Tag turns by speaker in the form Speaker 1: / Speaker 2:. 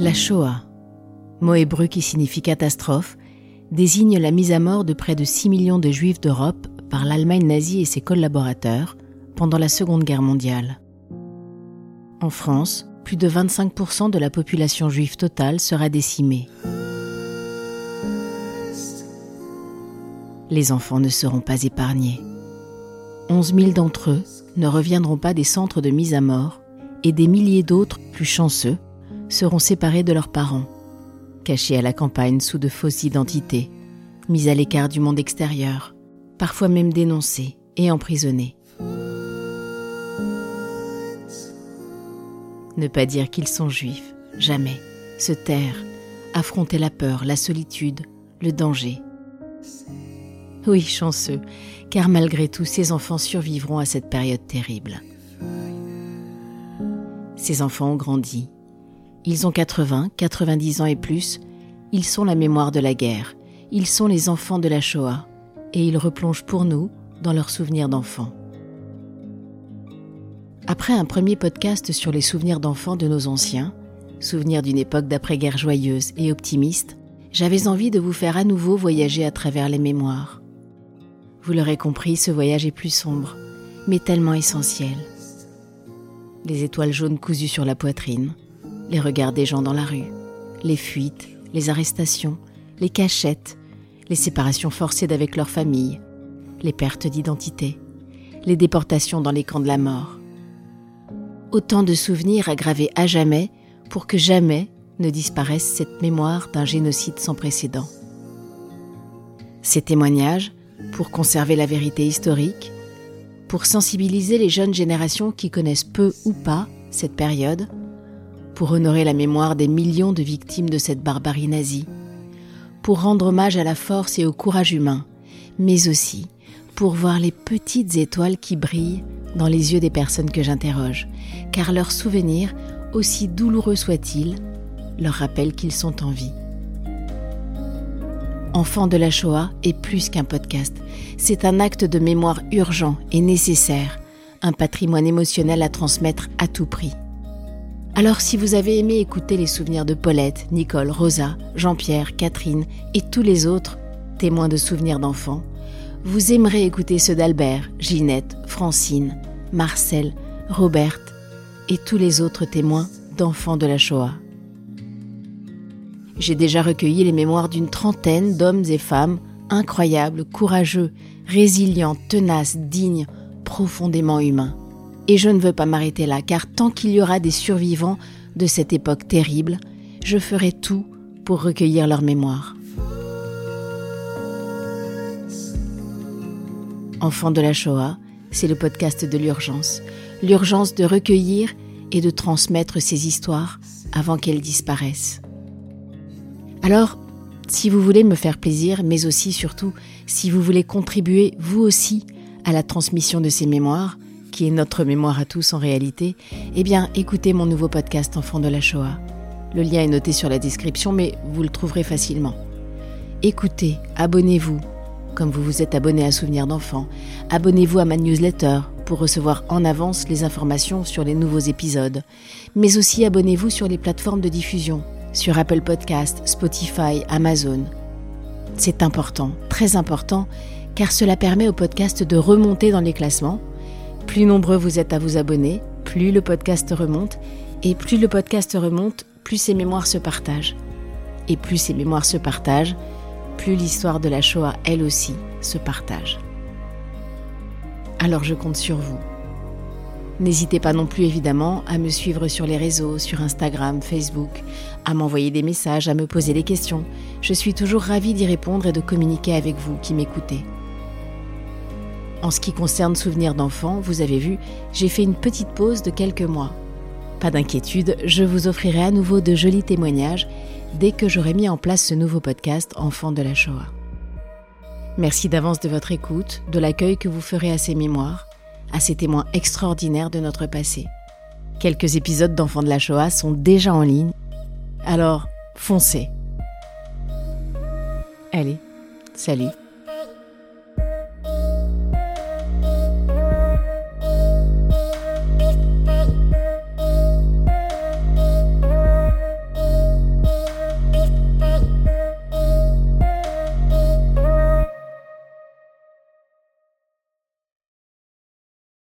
Speaker 1: La Shoah, mot hébreu qui signifie catastrophe, désigne la mise à mort de près de 6 millions de juifs d'Europe par l'Allemagne nazie et ses collaborateurs pendant la Seconde Guerre mondiale. En France, plus de 25% de la population juive totale sera décimée. Les enfants ne seront pas épargnés. 11 000 d'entre eux ne reviendront pas des centres de mise à mort et des milliers d'autres, plus chanceux, seront séparés de leurs parents, cachés à la campagne sous de fausses identités, mis à l'écart du monde extérieur, parfois même dénoncés et emprisonnés. Ne pas dire qu'ils sont juifs, jamais. Se taire, affronter la peur, la solitude, le danger. Oui, chanceux, car malgré tout, ces enfants survivront à cette période terrible. Ces enfants ont grandi, ils ont 80, 90 ans et plus. Ils sont la mémoire de la guerre. Ils sont les enfants de la Shoah. Et ils replongent pour nous dans leurs souvenirs d'enfants. Après un premier podcast sur les souvenirs d'enfants de nos anciens, souvenirs d'une époque d'après-guerre joyeuse et optimiste, j'avais envie de vous faire à nouveau voyager à travers les mémoires. Vous l'aurez compris, ce voyage est plus sombre, mais tellement essentiel. Les étoiles jaunes cousues sur la poitrine, les regards des gens dans la rue, les fuites, les arrestations, les cachettes, les séparations forcées d'avec leur famille, les pertes d'identité, les déportations dans les camps de la mort. Autant de souvenirs aggravés à jamais pour que jamais ne disparaisse cette mémoire d'un génocide sans précédent. Ces témoignages, pour conserver la vérité historique, pour sensibiliser les jeunes générations qui connaissent peu ou pas cette période, pour honorer la mémoire des millions de victimes de cette barbarie nazie, pour rendre hommage à la force et au courage humain, mais aussi pour voir les petites étoiles qui brillent dans les yeux des personnes que j'interroge, car leurs souvenirs, aussi douloureux soient-ils, leur rappellent qu'ils sont en vie. Enfant de la Shoah est plus qu'un podcast, c'est un acte de mémoire urgent et nécessaire, un patrimoine émotionnel à transmettre à tout prix. Alors si vous avez aimé écouter les souvenirs de Paulette, Nicole, Rosa, Jean-Pierre, Catherine et tous les autres témoins de souvenirs d'enfants, vous aimerez écouter ceux d'Albert, Ginette, Francine, Marcel, Roberte et tous les autres témoins d'enfants de la Shoah. J'ai déjà recueilli les mémoires d'une trentaine d'hommes et femmes incroyables, courageux, résilients, tenaces, dignes, profondément humains. Et je ne veux pas m'arrêter là, car tant qu'il y aura des survivants de cette époque terrible, je ferai tout pour recueillir leur mémoire. Enfants de la Shoah, c'est le podcast de l'urgence. L'urgence de recueillir et de transmettre ces histoires avant qu'elles disparaissent. Alors, si vous voulez me faire plaisir, mais aussi surtout si vous voulez contribuer vous aussi à la transmission de ces mémoires, est notre mémoire à tous en réalité, eh bien écoutez mon nouveau podcast Enfants de la Shoah. Le lien est noté sur la description, mais vous le trouverez facilement. Écoutez, abonnez-vous, comme vous vous êtes abonné à Souvenirs d'enfants. Abonnez-vous à ma newsletter pour recevoir en avance les informations sur les nouveaux épisodes. Mais aussi abonnez-vous sur les plateformes de diffusion, sur Apple Podcast, Spotify, Amazon. C'est important, très important, car cela permet au podcast de remonter dans les classements plus nombreux vous êtes à vous abonner, plus le podcast remonte, et plus le podcast remonte, plus ses mémoires se partagent. Et plus ces mémoires se partagent, plus l'histoire de la Shoah, elle aussi, se partage. Alors je compte sur vous. N'hésitez pas non plus évidemment à me suivre sur les réseaux, sur Instagram, Facebook, à m'envoyer des messages, à me poser des questions. Je suis toujours ravie d'y répondre et de communiquer avec vous qui m'écoutez. En ce qui concerne souvenirs d'enfants, vous avez vu, j'ai fait une petite pause de quelques mois. Pas d'inquiétude, je vous offrirai à nouveau de jolis témoignages dès que j'aurai mis en place ce nouveau podcast Enfants de la Shoah. Merci d'avance de votre écoute, de l'accueil que vous ferez à ces mémoires, à ces témoins extraordinaires de notre passé. Quelques épisodes d'Enfants de la Shoah sont déjà en ligne, alors foncez. Allez, salut